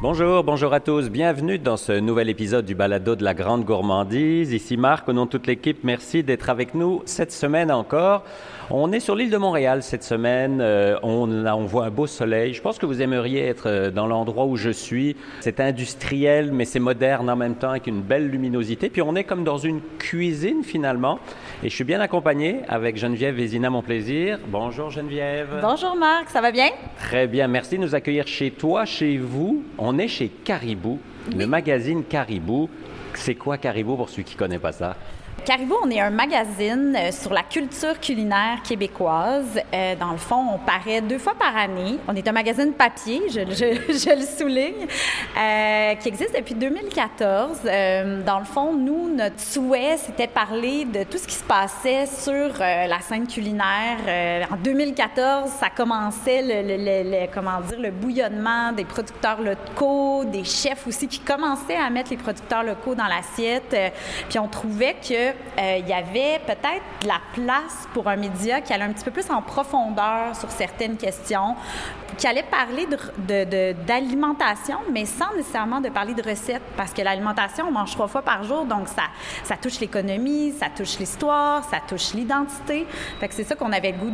Bonjour, bonjour à tous. Bienvenue dans ce nouvel épisode du Balado de la Grande Gourmandise. Ici Marc, au nom de toute l'équipe, merci d'être avec nous cette semaine encore. On est sur l'île de Montréal cette semaine. Euh, on, on voit un beau soleil. Je pense que vous aimeriez être euh, dans l'endroit où je suis. C'est industriel, mais c'est moderne en même temps avec une belle luminosité. Puis on est comme dans une cuisine finalement. Et je suis bien accompagné avec Geneviève Vézina, mon plaisir. Bonjour Geneviève. Bonjour Marc, ça va bien? Très bien. Merci de nous accueillir chez toi, chez vous. On est chez Caribou, le magazine Caribou. C'est quoi Caribou pour ceux qui ne connaissent pas ça? Caribou, on est un magazine euh, sur la culture culinaire québécoise. Euh, dans le fond, on paraît deux fois par année. On est un magazine papier, je, le souligne, euh, qui existe depuis 2014. Euh, dans le fond, nous, notre souhait, c'était parler de tout ce qui se passait sur la scène culinaire. En 2014, ça commençait le, le, comment dire, le bouillonnement des producteurs locaux, des chefs aussi qui commençaient à mettre les producteurs locaux dans l'assiette. puis on trouvait que euh, il y avait peut-être de la place pour un média qui allait un petit peu plus en profondeur sur certaines questions, qui allait parler d'alimentation, mais sans nécessairement de parler de recettes, parce que l'alimentation, on mange trois fois par jour, donc ça, ça touche l'économie, ça touche l'histoire, ça touche l'identité. Fait que c'est ça qu'on avait le goût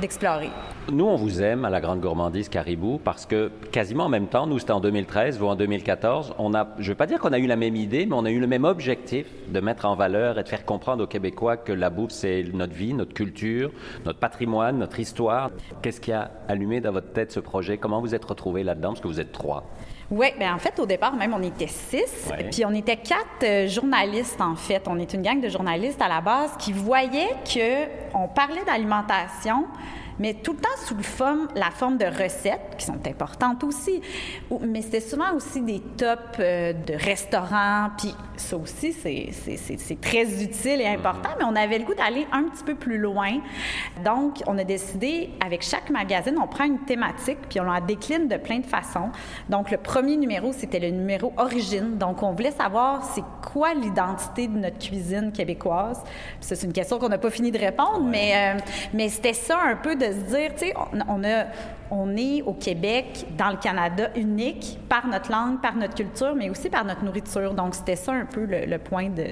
d'explorer. Nous, on vous aime à la Grande Gourmandise Caribou parce que quasiment en même temps, nous c'était en 2013, vous en 2014, on a, je ne veux pas dire qu'on a eu la même idée, mais on a eu le même objectif de mettre en valeur et de faire comprendre aux Québécois que la bouffe, c'est notre vie, notre culture, notre patrimoine, notre histoire. Qu'est-ce qui a allumé dans votre tête ce projet? Comment vous êtes retrouvés là-dedans? Parce que vous êtes trois. Oui, bien en fait, au départ, même, on était six. Ouais. Puis on était quatre euh, journalistes, en fait. On est une gang de journalistes à la base qui voyaient qu'on parlait d'alimentation, mais tout le temps sous le forme, la forme de recettes, qui sont importantes aussi. Mais c'était souvent aussi des tops euh, de restaurants, puis ça aussi, c'est très utile et important, mais on avait le goût d'aller un petit peu plus loin. Donc, on a décidé, avec chaque magazine, on prend une thématique, puis on la décline de plein de façons. Donc, le premier numéro, c'était le numéro origine. Donc, on voulait savoir c'est quoi l'identité de notre cuisine québécoise. Puis ça, c'est une question qu'on n'a pas fini de répondre, ouais. mais, euh, mais c'était ça un peu de se dire, tu sais, on, est au Québec, dans le Canada, unique par notre langue, par notre culture, mais aussi par notre nourriture. Donc, c'était ça un peu le point de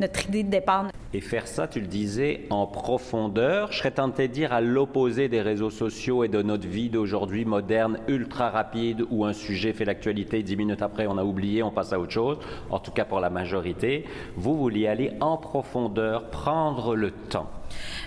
notre idée de départ. Et faire ça, tu le disais, en profondeur, je serais tenté de dire à l'opposé des réseaux sociaux et de notre vie d'aujourd'hui moderne, ultra rapide, où un sujet fait l'actualité, dix minutes après on a oublié, on passe à autre chose, en tout cas pour la majorité. Vous vouliez aller en profondeur, prendre le temps.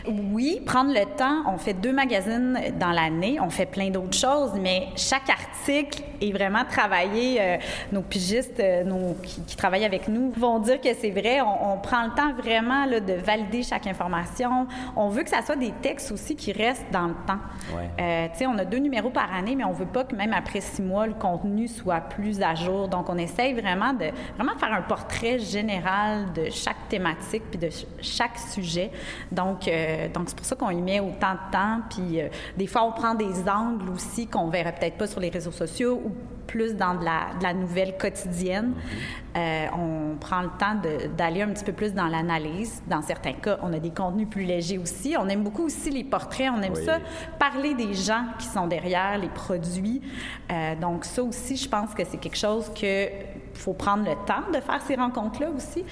Oui, prendre le temps. On fait deux magazines dans l'année. On fait plein d'autres choses, mais chaque article est vraiment travaillé. Euh, nos pigistes euh, nos, qui, qui, travaillent avec nous vont dire que c'est vrai. On, on, prend le temps vraiment là, de valider chaque information. On veut que ça soit des textes aussi qui restent dans le temps. Ouais. Euh, tu sais, on a deux numéros par année, mais on veut pas que même après six mois, le contenu soit plus à jour. Donc, on essaye vraiment de vraiment faire un portrait général de chaque thématique puis de chaque sujet. Donc, euh, donc, c'est pour ça qu'on y met autant de temps. Puis, euh, des fois, on prend des angles aussi qu'on verrait peut-être pas sur les réseaux sociaux ou plus dans de la, de la nouvelle quotidienne. Euh, on prend le temps d'aller un petit peu plus dans l'analyse. Dans certains cas, on a des contenus plus légers aussi. On aime beaucoup aussi les portraits. On aime oui. ça, parler des gens qui sont derrière les produits. Donc, ça aussi, je pense que c'est quelque chose que faut prendre le temps de faire ces rencontres-là aussi.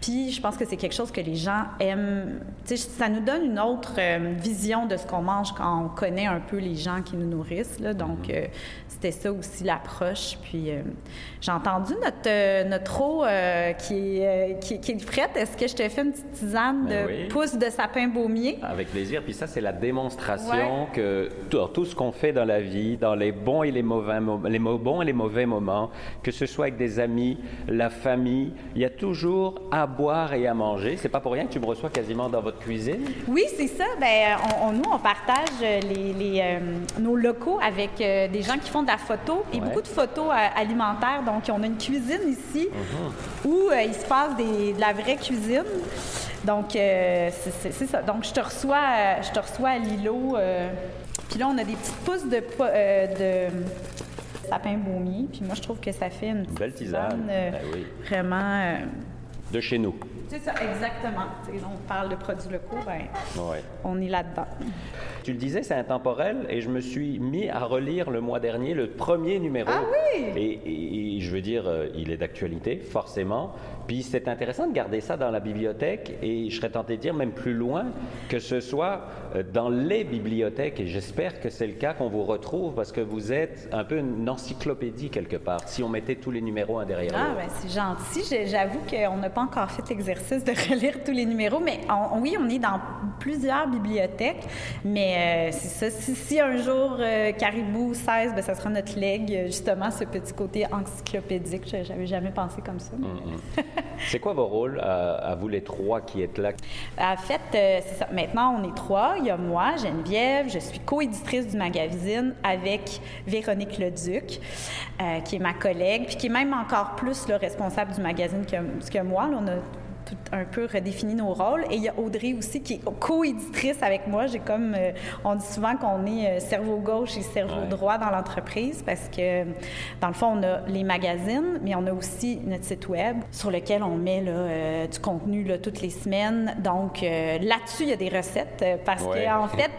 Puis, je pense que c'est quelque chose que les gens aiment. Ça nous donne une autre euh, vision de ce qu'on mange quand on connaît un peu les gens qui nous nourrissent. Là. Donc, euh, c'était ça aussi l'approche. Puis, euh, j'ai entendu notre, notre eau qui, est, qui, qui, est prête. Est-ce que je te fais une petite tisane ben de oui. pousse de sapin baumier? Avec plaisir. Puis ça, c'est la démonstration ouais. que tout, tout ce qu'on fait dans la vie, dans les bons et les mauvais, les bons et les mauvais moments, que ce soit avec des amis, la famille, il y a toujours à boire et à manger. C'est pas pour rien que tu me reçois quasiment dans votre cuisine. Oui, c'est ça. On, on, nous, on partage les, les euh, nos locaux avec euh, des gens qui font de la photo et ouais. beaucoup de photos euh, alimentaires. Donc, on a une cuisine ici -huh. où il se passe des, de la vraie cuisine. Donc, c'est ça. Donc, je te reçois, je te reçois à l'îlot. Puis là, on a des petites pousses de, de sapin baumier. Puis moi, je trouve que ça fait une, une belle tisane, euh, ben oui. vraiment... Euh, de chez nous. C'est ça, exactement. T'sais, on parle de produits locaux, ben, ouais. on est là-dedans. tu le disais, c'est intemporel et je me suis mis à relire le mois dernier le premier numéro. Ah oui! Et, et je veux dire, euh, il est d'actualité, forcément. Puis c'est intéressant de garder ça dans la bibliothèque et je serais tenté de dire même plus loin que ce soit euh, dans les bibliothèques et j'espère que c'est le cas qu'on vous retrouve parce que vous êtes un peu une encyclopédie quelque part si on mettait tous les numéros un derrière Ah, ben c'est gentil. J'avoue qu'on n'a pas encore fait l'exercice de relire tous les numéros, mais on- oui, on est dans plusieurs bibliothèques. Mais euh, c'est ça. Si, si un jour euh, Caribou 16, ben, ça sera notre legs, euh, justement, ce petit côté encyclopédique. J'avais jamais pensé comme ça. mais- C'est quoi vos rôles à, vous les trois qui êtes là? En fait, euh, c'est ça. Maintenant, on est trois. Il y a moi, Geneviève. Je suis co-éditrice du magazine avec Véronique Leduc, euh, qui est ma collègue, puis qui est même encore plus le responsable du magazine que, que moi. Là, on a un peu redéfini nos rôles. Et il y a Audrey aussi qui est co-éditrice avec moi. J'ai comme, euh, on dit souvent qu'on est euh, cerveau gauche et cerveau Ouais. droit dans l'entreprise parce que, dans le fond, on a les magazines, mais on a aussi notre site web sur lequel on met là, euh, du contenu là, toutes les semaines. Donc, euh, là-dessus, il y a des recettes parce Ouais. qu'en fait,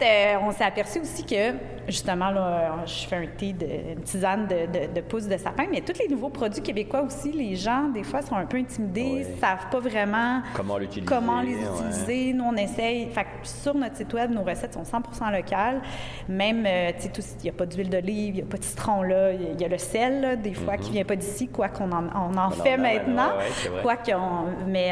on s'est aperçu aussi que, justement, là, je fais un thé, de, une tisane de, de, de pousses de sapin, mais tous les nouveaux produits québécois aussi, les gens, des fois, sont un peu intimidés, Ouais. savent pas vraiment Comment l'utiliser? comment les ouais. utiliser. Nous, on essaye. Fait que sur notre site web, nos recettes sont 100% locales. Même, euh, tu sais, il n'y a pas d'huile d'olive, il n'y a pas de citron là, il y a- il y, a le sel, là, des fois, qui ne vient pas d'ici, quoi qu'on en, on en fait maintenant. ouais, ouais, quoi qu'on. Mais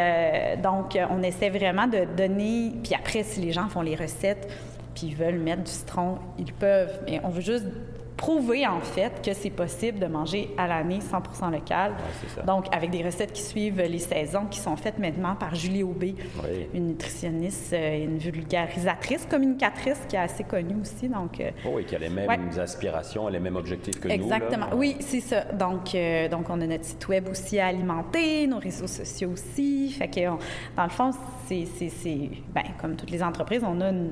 euh, donc, on essaie vraiment de donner. Puis après, si les gens font les recettes, puis ils veulent mettre du citron, ils peuvent. Mais on veut juste prouver en fait que c'est possible de manger à l'année 100 local. c'est ça. Donc avec des recettes qui suivent les saisons qui sont faites maintenant par Julie Aubé, Oui. une nutritionniste, euh, une vulgarisatrice, communicatrice qui est assez connue aussi. Donc euh, Oh, et qui a les mêmes Ouais. aspirations, les mêmes objectifs que Exactement. nous. là. Oui, c'est ça. Donc, euh, donc, on a notre site web aussi à alimenter, nos réseaux sociaux aussi. Fait que, on- dans le fond, c'est- ben, comme toutes les entreprises, on a une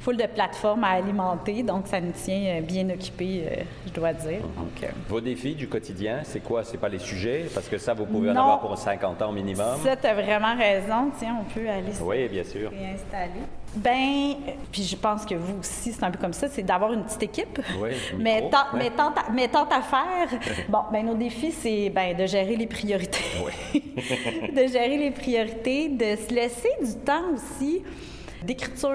foule de plateformes à alimenter. Donc, ça nous tient euh, bien occupés, euh, je dois dire. Donc, euh, Vos défis du quotidien, c'est quoi? C'est pas les sujets? Parce que ça, vous pouvez en avoir pour 50 ans minimum. ça, tu as vraiment raison. Tiens, on peut aller se Oui, bien sûr. réinstaller. Ben, puis je pense que vous aussi, c'est un peu comme ça, c'est d'avoir une petite équipe. Oui, mais, tant, ouais. mais, tant à, mais tant à faire. bon, ben nos défis, c'est ben, de gérer les priorités. de gérer les priorités, de se laisser du temps aussi d'écriture,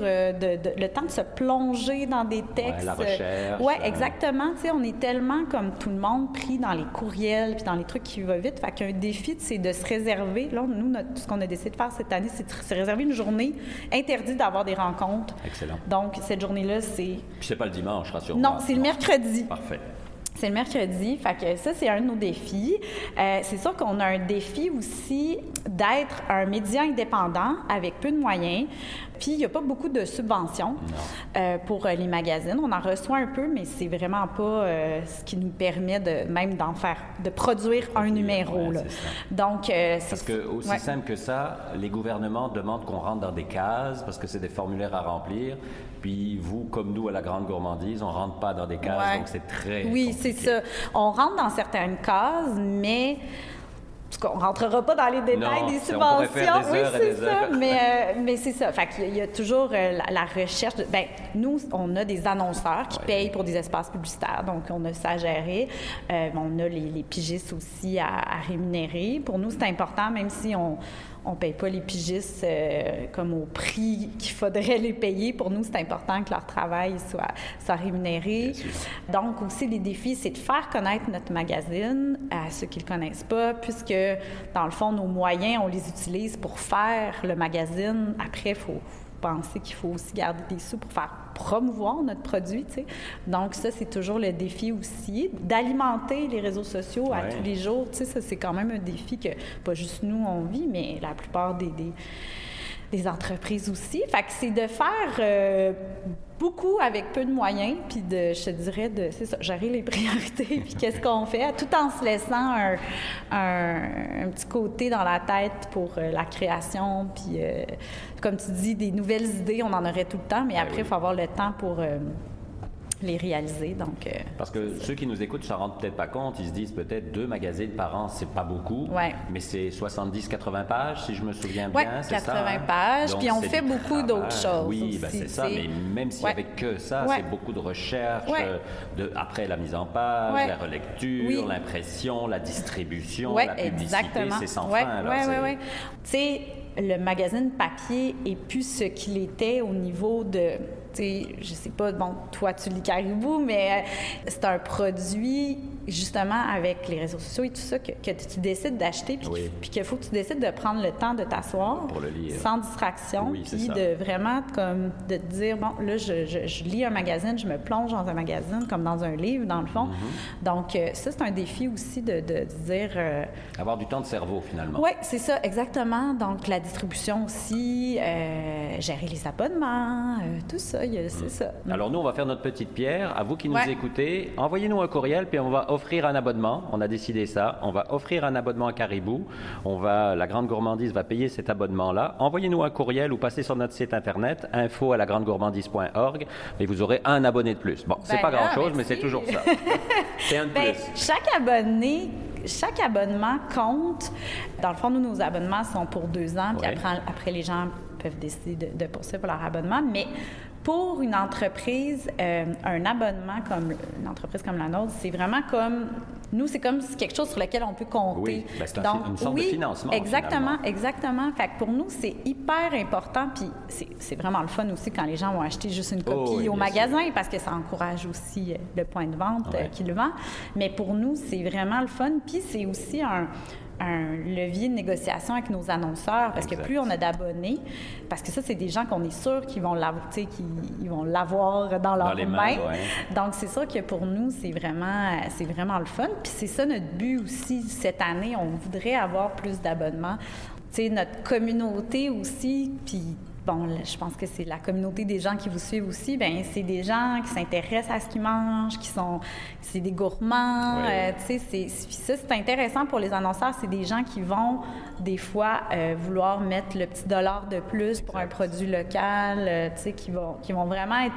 euh, de, de- le temps de se plonger dans des textes. la recherche, Ouais, hein. exactement. Tu sais, on est tellement comme tout le monde pris dans les courriels puis dans les trucs qui vont vite. Fait qu'un défi, c'est de se réserver. Là, nous, notre- ce qu'on a décidé de faire cette année, c'est de se réserver une journée interdite d'avoir des rencontres. Excellent. Donc, cette journée-là, c'est. Puis c'est pas le dimanche, rassure-moi. Non, c'est le mercredi. Parfait. C'est le mercredi. Fait que ça, c'est un de nos défis. Euh, c'est sûr qu'on a un défi aussi d'être un média indépendant avec peu de moyens. Puis, il n'y a pas beaucoup de subventions euh, pour euh, les magazines. On en reçoit un peu, mais c'est vraiment pas euh, ce qui nous permet de même d'en faire, de produire un numéro. ouais, là. Donc, euh, c'est Parce que aussi ouais. simple que ça, les gouvernements demandent qu'on rentre dans des cases parce que c'est des formulaires à remplir. Puis vous, comme nous à la grande gourmandise, on rentre pas dans des cases, Ouais. donc c'est très. Oui, c'est ça. On rentre dans certaines cases, mais. On rentrera pas dans les détails Non, des subventions. des oui, c'est ça. Mais, euh, mais c'est ça. Fait qu'il y y a toujours euh, la, la recherche. De, ben, nous, on a des annonceurs qui Ouais. payent pour des espaces publicitaires, donc on a ça à gérer. Euh, on a les, les pigistes aussi à, à rémunérer. Pour nous, c'est important, même si on on paye pas les pigistes comme au prix qu'il faudrait les payer. Pour nous, c'est important que leur travail soit, soit rémunéré. Donc aussi, les défis, c'est de faire connaître notre magazine à ceux qui ne le connaissent pas, puisque dans le fond, nos moyens, on les utilise pour faire le magazine. Après, il faut penser qu'il faut aussi garder des sous pour faire promouvoir notre produit. Donc ça, c'est toujours le défi aussi, d'alimenter les réseaux sociaux à tous les jours. Ça, c'est quand même un défi que pas juste nous, on vit, mais la plupart des... des des entreprises aussi. Fait que c'est de faire euh, beaucoup avec peu de moyens, puis de, je te dirais, de, c'est ça, gérer les priorités, puis qu'est-ce qu'on fait, tout en se laissant un, un- un petit côté dans la tête pour euh, la création, puis euh, comme tu dis, des nouvelles idées, on en aurait tout le temps, mais après, il oui. faut avoir le temps pour... les réaliser. Donc, euh, Parce que ceux qui nous écoutent ne s'en rendent peut-être pas compte. Ils se disent peut-être deux magazines par an, c'est pas beaucoup. Ouais. Mais c'est 70-80 pages, si je me souviens Ouais, bien. c'est 80 ça, hein? pages, Donc, puis on fait beaucoup d'autres choses Oui, ben, c'est ça. Mais même s'il n'y Ouais. avait que ça, c'est beaucoup de recherche. Euh, De, après la mise en page, la relecture, Oui. l'impression, la distribution, la publicité, exactement. c'est sans fin. c'est- ouais, ouais. Tu sais, le magazine papier est plus ce qu'il était au niveau de, tu sais, je sais pas, bon, toi tu lis Caribou, mais euh, c'est un produit justement avec les réseaux sociaux et tout ça que, que tu décides d'acheter puis, Oui. qu'il faut que tu décides de prendre le temps de t'asseoir sans distraction Oui, puis de vraiment comme de te dire bon là je, je- je lis un magazine je me plonge dans un magazine comme dans un livre dans le fond Mm-hmm. donc euh, ça c'est un défi aussi de, de, dire euh, Avoir du temps de cerveau, finalement. oui, c'est ça, exactement. Donc, la distribution aussi, euh, gérer les abonnements, tout ça, c'est ça. Alors nous, on va faire notre petite pierre. À vous qui nous Ouais. écoutez, envoyez-nous un courriel, puis on va offrir un abonnement. On a décidé ça. On va offrir un abonnement à Caribou. On va, la Grande Gourmandise va payer cet abonnement-là. Envoyez-nous un courriel ou passez sur notre site internet info à lagrandegourmandise.org et vous aurez un abonné de plus. Bon, c'est Ben pas grand-chose, mais c'est toujours ça. c'est un de Ben, plus. chaque abonné, chaque abonnement compte. Dans le fond, nous, nos abonnements sont pour deux ans, puis Ouais. après, après, les gens peuvent décider de, de poursuivre leur abonnement. Mais pour une entreprise, euh, un abonnement comme une entreprise comme la nôtre, c'est vraiment comme nous, c'est comme quelque chose sur lequel on peut compter. Oui, ben, c'est un fi- une sorte de oui, financement, Exactement, finalement. exactement. Fait que pour nous, c'est hyper important. Puis c'est c'est vraiment le fun aussi quand les gens vont acheter juste une Oh, copie oui, au magasin parce que ça encourage aussi euh, le point de vente euh, Ouais. qui le vend. Mais pour nous, c'est vraiment le fun. Puis c'est aussi un, un levier de négociation avec nos annonceurs parce Exact. que plus on a d'abonnés, parce que ça, c'est des gens qu'on est sûr qu'ils vont l'avoir, qu'ils vont dans mains, mains. ouais. Donc c'est sûr que pour nous, c'est vraiment, c'est vraiment le fun. Puis c'est ça notre but aussi cette année. On voudrait avoir plus d'abonnements. Tu sais, notre communauté aussi, puis bon, je pense que c'est la communauté des gens qui vous suivent aussi. Ben c'est des gens qui s'intéressent à ce qu'ils mangent, qui sont, c'est des gourmands. Euh, tu sais, ça c'est intéressant pour les annonceurs. C'est des gens qui vont des fois euh, vouloir mettre le petit dollar de plus pour un produit local. euh, tu sais, qui vont, qui vont vraiment être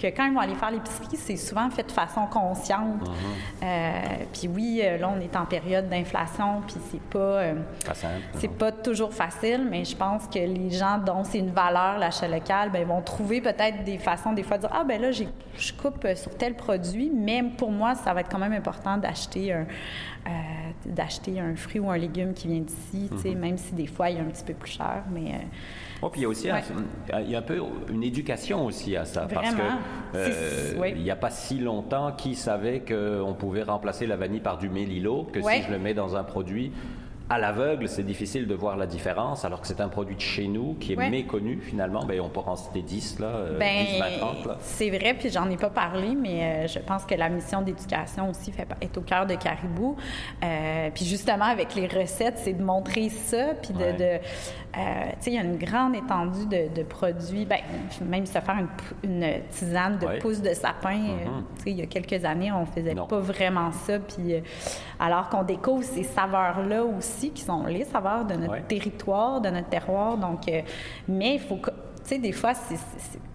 que quand ils vont aller faire l'épicerie, c'est souvent fait de façon consciente. Uh-huh. Euh, puis oui, euh, là, on est en période d'inflation, puis c'est pas... euh, c'est non. pas toujours facile, mais je pense que les gens dont c'est une valeur l'achat local, ben, vont trouver peut-être des façons des fois de dire ah ben là j'ai- je coupe sur tel produit, mais pour moi ça va être quand même important d'acheter un euh, d'acheter un fruit ou un légume qui vient d'ici, sais, même si des fois il est un petit peu plus cher, mais Oh, puis il y a aussi un- Ouais. il y a un peu une éducation aussi à ça. Parce que. Euh, oui. il n'y a pas si longtemps, qui savait qu'on pouvait remplacer la vanille par du mélilo, que si je le mets dans un produit à l'aveugle, c'est difficile de voir la différence, alors que c'est un produit de chez nous qui est Ouais. méconnu finalement. Ben, on peut en citer 10, là, euh, Ben, 10, 20, 30. Là. c'est vrai, puis j'en ai pas parlé, mais euh, je pense que la mission d'éducation aussi fait, est au cœur de Caribou. Euh, puis justement, avec les recettes, c'est de montrer ça, puis de... Ouais. de, euh, tu sais, il y a une grande étendue de, de produits. Ben, même se faire une, tisane de Ouais. pousses de sapin, Mhm. tu sais, il y a quelques années, on faisait Non. pas vraiment ça. Puis alors qu'on découvre ces saveurs-là aussi, qui sont les saveurs de notre Ouais. territoire, de notre terroir. Donc, euh, mais il faut que- tu sais, des fois,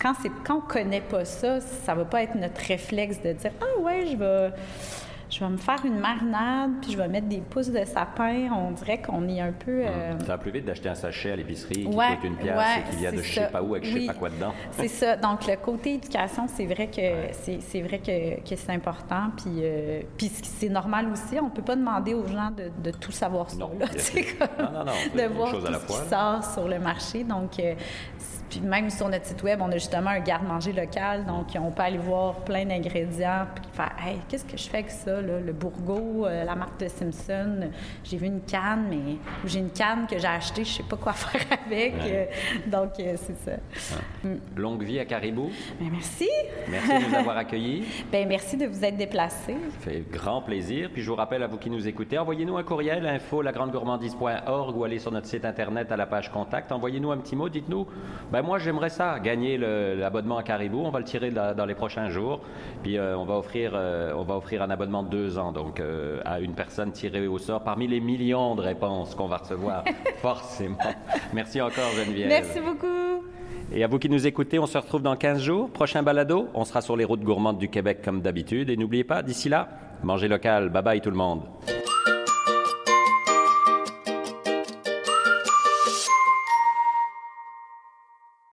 quand, quand on connaît pas ça, ça va pas être notre réflexe de dire Ah ouais, je vais, je vais me faire une marinade, puis je vais mettre des pousses de sapin. On dirait qu'on est un peu. euh, Ça va plus vite d'acheter un sachet à l'épicerie qui Ouais, coûte une pièce ouais, et qui vient de je sais pas où avec je sais Oui. pas quoi dedans. C'est ça. Donc, le côté éducation, c'est vrai que c'est, c'est vrai que, que c'est important. Puis, euh, puis c'est normal aussi. On peut pas demander aux gens de, de tout savoir ça. Non, Là, sais, comme Non, non, non, de voir à la ce fois, qui là. sort sur le marché. Donc, euh, puis même sur notre site web, on a justement un garde-manger local. Donc, on peut aller voir plein d'ingrédients puis faire Hey, qu'est-ce que je fais avec ça, là? Le bourgot, euh, la marque de Simpson. J'ai vu une canne, mais j'ai une canne que j'ai achetée, je sais pas quoi faire avec. Ouais. Euh, donc, euh, c'est ça. Longue vie à Caribou. Ben, merci. Merci de nous avoir accueillis. Ben, merci de vous être déplacé. Ça fait grand plaisir. Puis je vous rappelle à vous qui nous écoutez, envoyez-nous un courriel info lagrandegourmandise.org ou allez sur notre site internet à la page contact. Envoyez-nous un petit mot. Dites-nous, ben moi j'aimerais ça, gagner l'abonnement à Caribou. On va le tirer dans, dans les prochains jours. Puis euh, on va offrir, euh, on va offrir un abonnement de deux ans donc euh, à une personne tirée au sort parmi les millions de réponses qu'on va recevoir forcément. Merci encore Geneviève. Merci beaucoup. Et à vous qui nous écoutez, on se retrouve dans 15 jours. Prochain balado, on sera sur les routes gourmandes du Québec comme d'habitude. Et n'oubliez pas, d'ici là, mangez local. Bye bye tout le monde.